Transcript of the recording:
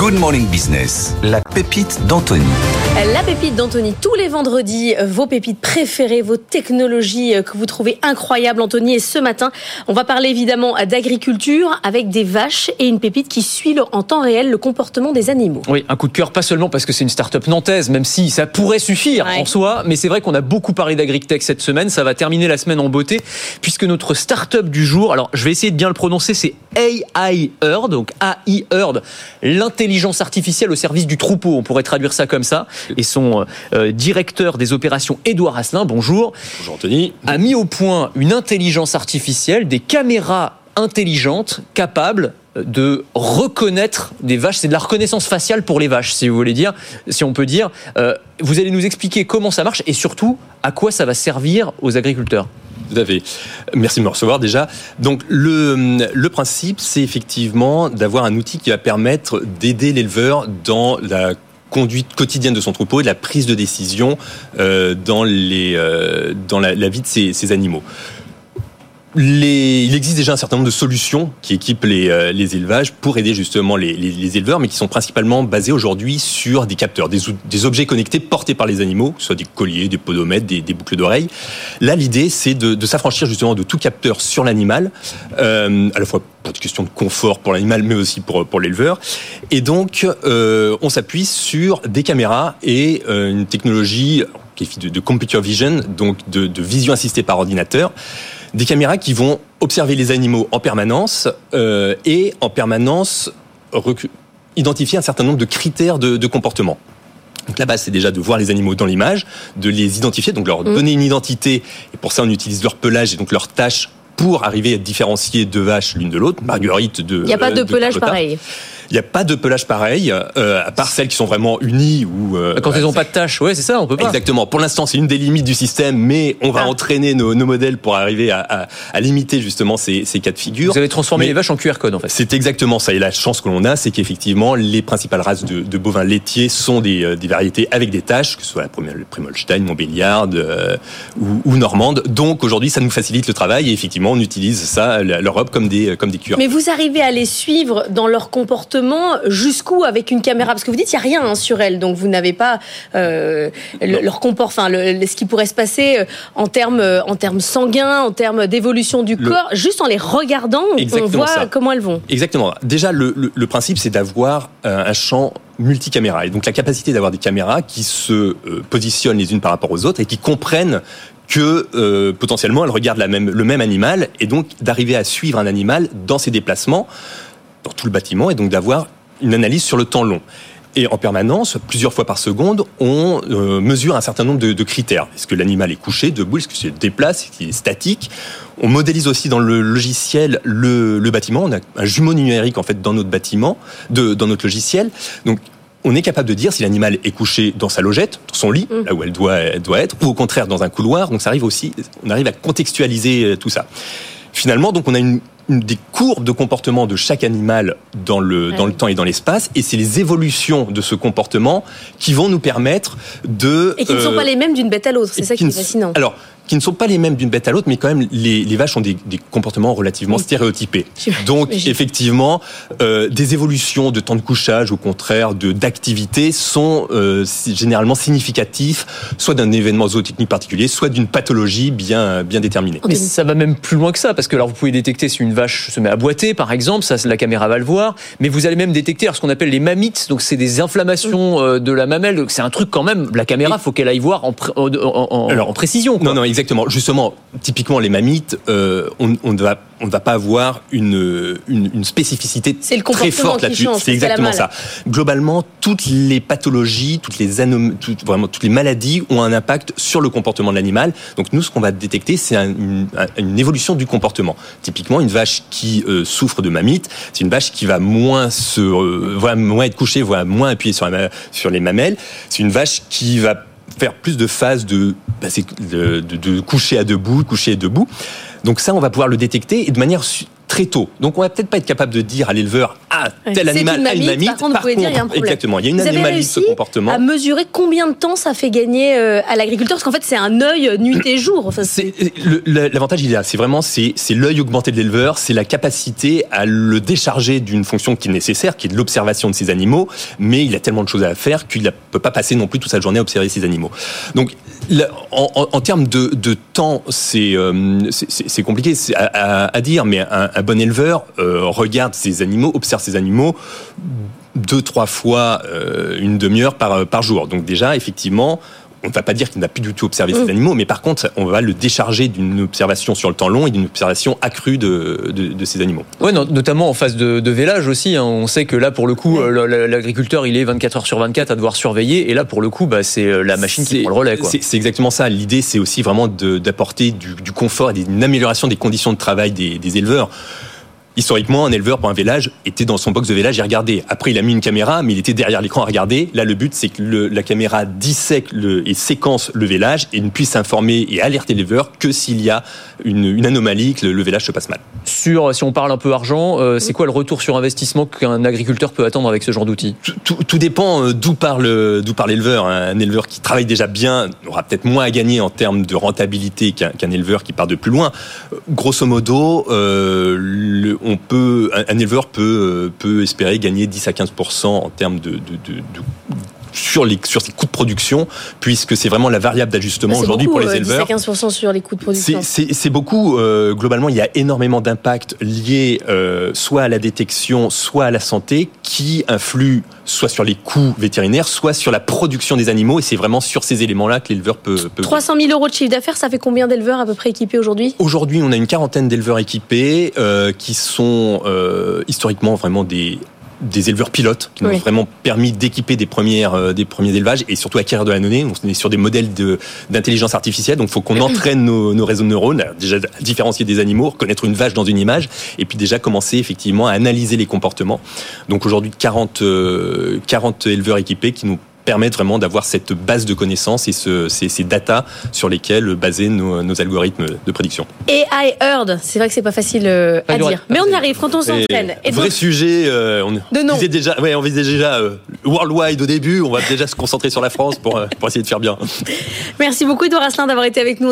Good Morning Business, pépite d'Anthony. La pépite d'Anthony, tous les vendredis, vos pépites préférées, vos technologies que vous trouvez incroyables, Anthony. Et ce matin, on va parler évidemment d'agriculture avec des vaches et une pépite qui suit en temps réel le comportement des animaux. Oui, un coup de cœur, pas seulement parce que c'est une start-up nantaise, même si ça pourrait suffire en soi, mais c'est vrai qu'on a beaucoup parlé d'agritech cette semaine. Ça va terminer la semaine en beauté, puisque notre start-up du jour, alors je vais essayer de bien le prononcer, c'est AI Herd, donc AI Herd, l'intelligence artificielle au service du troupeau, on pourrait traduire ça comme ça. Et son euh, directeur des opérations, Édouard Asselin, bonjour. Bonjour Anthony. A mis au point une intelligence artificielle, des caméras intelligentes capables de reconnaître des vaches. C'est de la reconnaissance faciale pour les vaches, si vous voulez dire, si on peut dire. Euh, vous allez nous expliquer comment ça marche et surtout à quoi ça va servir aux agriculteurs. Tout à fait. Merci de me recevoir déjà. Donc le, principe, c'est effectivement d'avoir un outil qui va permettre d'aider l'éleveur dans la conduite quotidienne de son troupeau et de la prise de décision euh, dans, euh, la, vie de ces, ces animaux il existe déjà un certain nombre de solutions qui équipent les, euh, élevages pour aider justement les, éleveurs, mais qui sont principalement basées aujourd'hui sur des capteurs, des, objets connectés portés par les animaux, que ce soit des colliers, des podomètres, des, boucles d'oreilles. Là, l'idée, c'est de, s'affranchir justement de tout capteur sur l'animal, euh, à la fois pour des questions de confort pour l'animal, mais aussi pour, pour l'éleveur. Et donc, euh, on s'appuie sur des caméras et une technologie qui est de, de computer vision, donc de, de vision assistée par ordinateur des caméras qui vont observer les animaux en permanence euh, et en permanence identifier un certain nombre de critères de, comportement. Donc la base, c'est déjà de voir les animaux dans l'image, de les identifier, donc leur mmh. donner une identité. Et pour ça, on utilise leur pelage et donc leur tâche pour arriver à différencier deux vaches l'une de l'autre. Marguerite de. Il n'y a pas de, pelage pareil. Il n'y a pas de pelage pareil, euh, à part celles qui sont vraiment unies ou euh, quand elles n'ont pas de tâches. Ouais, c'est ça, on peut pas. Exactement. Pour l'instant, c'est une des limites du système, mais on va ah. entraîner nos, nos, modèles pour arriver à, à, à limiter justement ces, ces, cas de figure. Vous avez transformé les vaches en QR code en fait. C'est exactement ça. Et la chance que l'on a, c'est qu'effectivement, les principales races de, de, bovins laitiers sont des, euh, des, variétés avec des tâches, que ce soit la Primolstein, Montbéliard euh, ou, ou, normande. Donc aujourd'hui, ça nous facilite le travail et effectivement, on utilise ça, l'Europe, comme des comme des QR. Mais vous arrivez à les suivre dans leur comportement jusqu'où avec une caméra? Parce que vous dites il n'y a rien hein, sur elle, donc vous n'avez pas euh, leur comport, enfin ce qui pourrait se passer euh, en termes euh, en termes sanguins, en termes d'évolution du corps. Juste en les regardant, on voit comment elles vont. Exactement. Déjà, le, principe, c'est d'avoir un champ multicaméra. Et donc la capacité d'avoir des caméras qui se positionnent les unes par rapport aux autres et qui comprennent que potentiellement elles regardent la même, le même animal et donc d'arriver à suivre un animal dans ses déplacements dans tout le bâtiment et donc d'avoir une analyse sur le temps long. Et en permanence, plusieurs fois par seconde, on euh, mesure un certain nombre de, critères. Est-ce que l'animal est couché, debout, est-ce qu'il se déplace, est-ce qu'il est statique? On modélise aussi dans le logiciel le, bâtiment. On a un jumeau numérique en fait dans notre bâtiment, de, dans notre logiciel. Donc on est capable de dire si l'animal est couché dans sa logette, dans son lit, mmh. là où elle doit, elle doit être, ou au contraire dans un couloir. Donc ça arrive aussi, on arrive à contextualiser euh, tout ça. Finalement, donc on a une, des courbes de comportement de chaque animal dans le, dans le temps et dans l'espace, et c'est les évolutions de ce comportement qui vont nous permettre de... Et qui ne sont pas euh, les mêmes d'une bête à l'autre, c'est ça qui est fascinant. Alors, qui ne sont pas les mêmes d'une bête à l'autre, mais quand même, les, les vaches ont des, des, comportements relativement stéréotypés. Donc, effectivement, euh, des évolutions de temps de couchage, au contraire, de d'activité, sont euh, généralement significatifs, soit d'un événement zootechnique particulier, soit d'une pathologie bien bien déterminée. Mais ça va même plus loin que ça, parce que alors vous pouvez détecter si une vache se met à boiter, par exemple, ça la caméra va le voir, mais vous allez même détecter ce qu'on appelle les mammites, donc c'est des inflammations euh, de la mamelle, donc c'est un truc quand même. La caméra, faut qu'elle aille voir en, en, en, alors, en précision. Quoi. Non, non, Exactement. Justement, typiquement les mammites, euh, on, on, va, on ne va pas avoir une, une, une spécificité très forte là-dessus. C'est exactement ça. Globalement, toutes les pathologies, toutes les anom toutes, vraiment toutes les maladies ont un impact sur le comportement de l'animal. Donc nous, ce qu'on va détecter, c'est une, une, évolution du comportement. Typiquement, une vache qui euh, souffre de mammites, c'est une vache qui va moins se, euh, va moins être couchée, va moins appuyer sur, la, sur les mamelles. C'est une vache qui va faire plus de phases de, bah, de, de, coucher à debout, coucher à debout. Donc ça, on va pouvoir le détecter et de manière très tôt. Donc on va peut-être pas être capable de dire à l'éleveur ah tel animal a une mamite. Par contre, dire il y a un exactement, il y a une vous anomalie de ce comportement. À mesurer combien de temps ça fait gagner euh, à l'agriculteur? Parce qu'en fait c'est un œil nuit et jour. Enfin, L'avantage il est là, c'est vraiment c'est l'œil augmenté de l'éleveur, c'est la capacité à le décharger d'une fonction qui est nécessaire, qui est de l'observation de ses animaux, mais il a tellement de choses à faire qu'il ne peut pas passer non plus toute sa journée à observer ses animaux. Donc en, termes de, temps, c'est euh, compliqué à, dire, mais un, un bon éleveur euh, regarde ses animaux, observe ses animaux deux trois fois euh, une demi-heure par par jour. Donc déjà, effectivement, on ne va pas dire qu'il n'a plus du tout observé ces animaux, mais par contre, on va le décharger d'une observation sur le temps long et d'une observation accrue de, de, ces animaux. Oui, notamment en phase de, de vélage aussi. Hein. On sait que là, pour le coup, euh, l'agriculteur, il est 24 heures sur 24 à devoir surveiller, et là, pour le coup, bah, c'est euh, la machine qui prend le relais. C'est exactement ça. L'idée, c'est aussi vraiment d'apporter du, du, confort et d'une amélioration des conditions de travail des, des éleveurs historiquement, un éleveur pour un village était dans son box de village et regardait. Après, il a mis une caméra, mais il était derrière l'écran à regarder. Là, le but, c'est que la caméra dissèque le, et séquence le village et ne puisse informer et alerter l'éleveur que s'il y a une, anomalie, que le, village se passe mal. Sur, si on parle un peu argent, euh, c'est quoi le retour sur investissement qu'un agriculteur peut attendre avec ce genre d'outil tout, dépend euh, d'où parle d'où parle l'éleveur. Un éleveur qui travaille déjà bien aura peut-être moins à gagner en termes de rentabilité qu'un éleveur qui part de plus loin. Grosso modo, euh, le, on peut, un, éleveur peut, euh, peut espérer gagner 10 à 15% en termes de, de, de, sur, les, sur ses coûts de production, puisque c'est vraiment la variable d'ajustement aujourd'hui pour les euh, éleveurs. 10 à 15 sur les coûts de production. C'est beaucoup. Euh, globalement, il y a énormément d'impacts liés euh, soit à la détection, soit à la santé, qui influent soit sur les coûts vétérinaires, soit sur la production des animaux. Et c'est vraiment sur ces éléments-là que l'éleveur peut, peut, 300 000 euros de chiffre d'affaires, ça fait combien d'éleveurs à peu près équipés aujourd'hui? Aujourd'hui, on a une quarantaine d'éleveurs équipés euh, qui sont historiquement vraiment des des éleveurs pilotes qui nous ont vraiment permis d'équiper des premières euh, des premiers élevages et surtout acquérir de la donnée. On est sur des modèles de d'intelligence artificielle, donc il faut qu'on entraîne nos, nos, réseaux de neurones, déjà différencier des animaux, reconnaître une vache dans une image, et puis déjà commencer effectivement à analyser les comportements. Donc aujourd'hui 40 40 euh, éleveurs équipés qui nous permettre vraiment d'avoir cette base de connaissances et ce, ces, ces data sur lesquelles baser nos, nos, algorithmes de prédiction. Et I heard, c'est vrai que c'est pas facile euh, à dire, mais on y arrive quand on s'entraîne. Vrai sujet, euh, on de Disait déjà, ouais, on disait déjà euh, worldwide au début, on va déjà se concentrer sur la France pour, pour essayer de faire bien. Merci beaucoup Edouard Asselin d'avoir été avec nous.